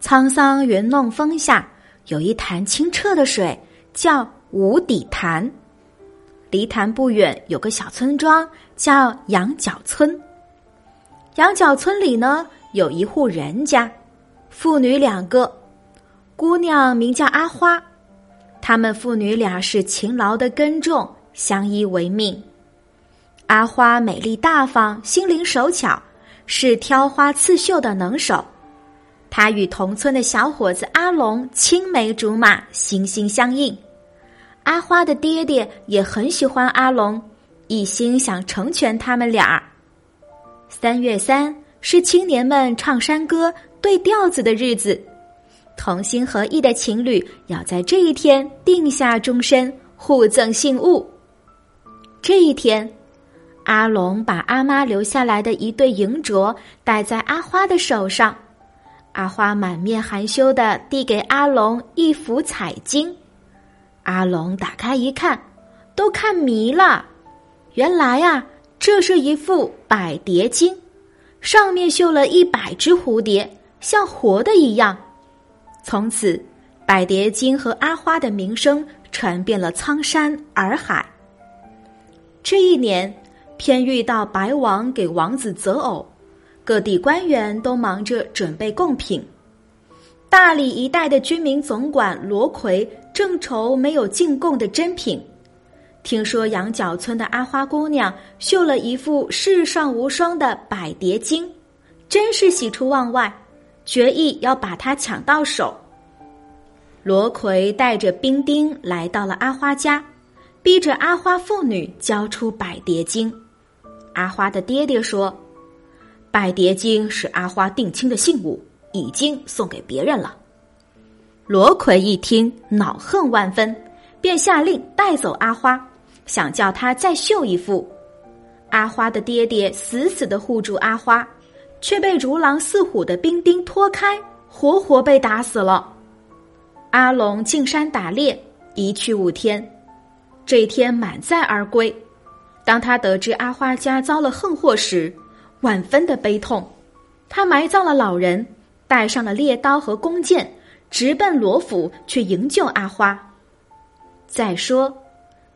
沧桑云弄峰下有一潭清澈的水，叫无底潭。离潭不远有个小村庄，叫羊角村。羊角村里呢有一户人家，父女两个，姑娘名叫阿花。她们父女俩是勤劳的耕种，相依为命。阿花美丽大方，心灵手巧，是挑花刺绣的能手。他与同村的小伙子阿龙青梅竹马，心心相印。阿花的爹爹也很喜欢阿龙，一心想成全他们俩。三月三是青年们唱山歌、对调子的日子，同心合意的情侣要在这一天定下终身，互赠信物。这一天，阿龙把阿妈留下来的一对银镯戴在阿花的手上。阿花满面含羞的递给阿龙一幅彩金，阿龙打开一看，都看迷了。原来呀，这是一副百蝶金，上面绣了一百只蝴蝶，像活的一样。从此，百蝶金和阿花的名声传遍了苍山洱海。这一年，偏遇到白王给王子择偶。各地官员都忙着准备贡品，大理一带的军民总管罗奎正愁没有进贡的珍品。听说羊角村的阿花姑娘绣了一副世上无双的百蝶金，真是喜出望外，决意要把它抢到手。罗奎带着兵丁来到了阿花家，逼着阿花父女交出百蝶金。阿花的爹爹说。百蝶金是阿花定亲的信物，已经送给别人了。罗奎一听，恼恨万分，便下令带走阿花，想叫他再绣一副。阿花的爹爹死死的护住阿花，却被如狼似虎的兵丁拖开，活活被打死了。阿龙进山打猎，一去五天，这一天满载而归。当他得知阿花家遭了横祸时，万分的悲痛，他埋葬了老人，带上了猎刀和弓箭，直奔罗府去营救阿花。再说，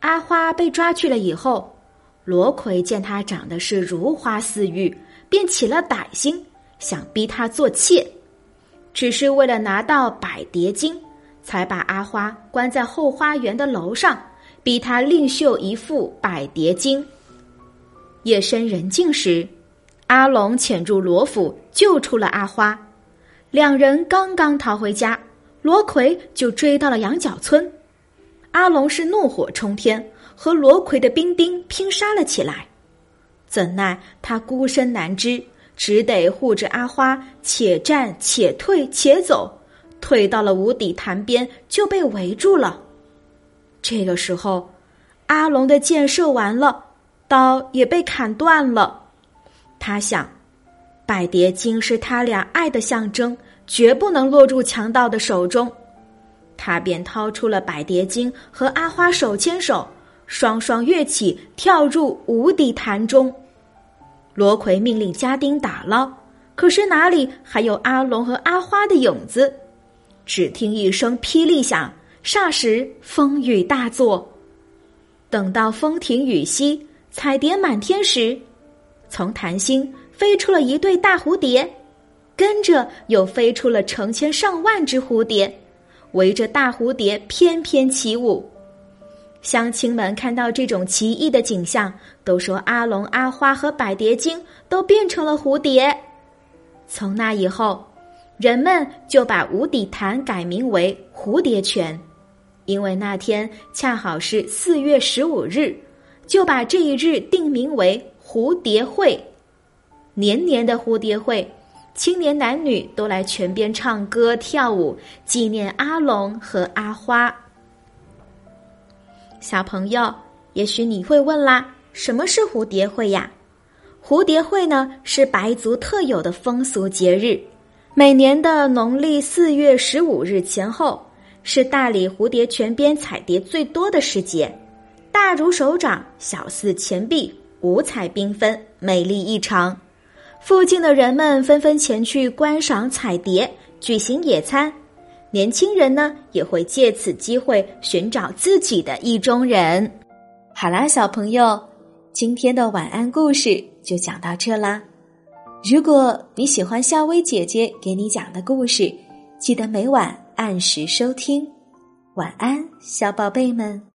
阿花被抓去了以后，罗奎见她长得是如花似玉，便起了歹心，想逼她做妾，只是为了拿到百蝶金，才把阿花关在后花园的楼上，逼她另绣一副百蝶金。夜深人静时。阿龙潜入罗府，救出了阿花。两人刚刚逃回家，罗奎就追到了羊角村。阿龙是怒火冲天，和罗奎的兵丁拼杀了起来。怎奈他孤身难支，只得护着阿花，且战且退且走。退到了无底潭边，就被围住了。这个时候，阿龙的箭射完了，刀也被砍断了。他想，百蝶金是他俩爱的象征，绝不能落入强盗的手中。他便掏出了百蝶金，和阿花手牵手，双双跃起，跳入无底潭中。罗奎命令家丁打捞，可是哪里还有阿龙和阿花的影子？只听一声霹雳响，霎时风雨大作。等到风停雨息，彩蝶满天时。从潭心飞出了一对大蝴蝶，跟着又飞出了成千上万只蝴蝶，围着大蝴蝶翩翩起舞。乡亲们看到这种奇异的景象，都说阿龙、阿花和百蝶精都变成了蝴蝶。从那以后，人们就把无底潭改名为蝴蝶泉，因为那天恰好是四月十五日，就把这一日定名为。蝴蝶会，年年的蝴蝶会，青年男女都来泉边唱歌跳舞，纪念阿龙和阿花。小朋友，也许你会问啦，什么是蝴蝶会呀？蝴蝶会呢，是白族特有的风俗节日，每年的农历四月十五日前后，是大理蝴蝶泉边采蝶最多的时节，大如手掌，小似钱币，五彩缤纷，美丽异常。附近的人们纷纷前去观赏彩蝶，举行野餐。年轻人呢，也会借此机会寻找自己的意中人。好啦，小朋友，今天的晚安故事就讲到这啦。如果你喜欢夏薇姐姐给你讲的故事，记得每晚按时收听。晚安，小宝贝们。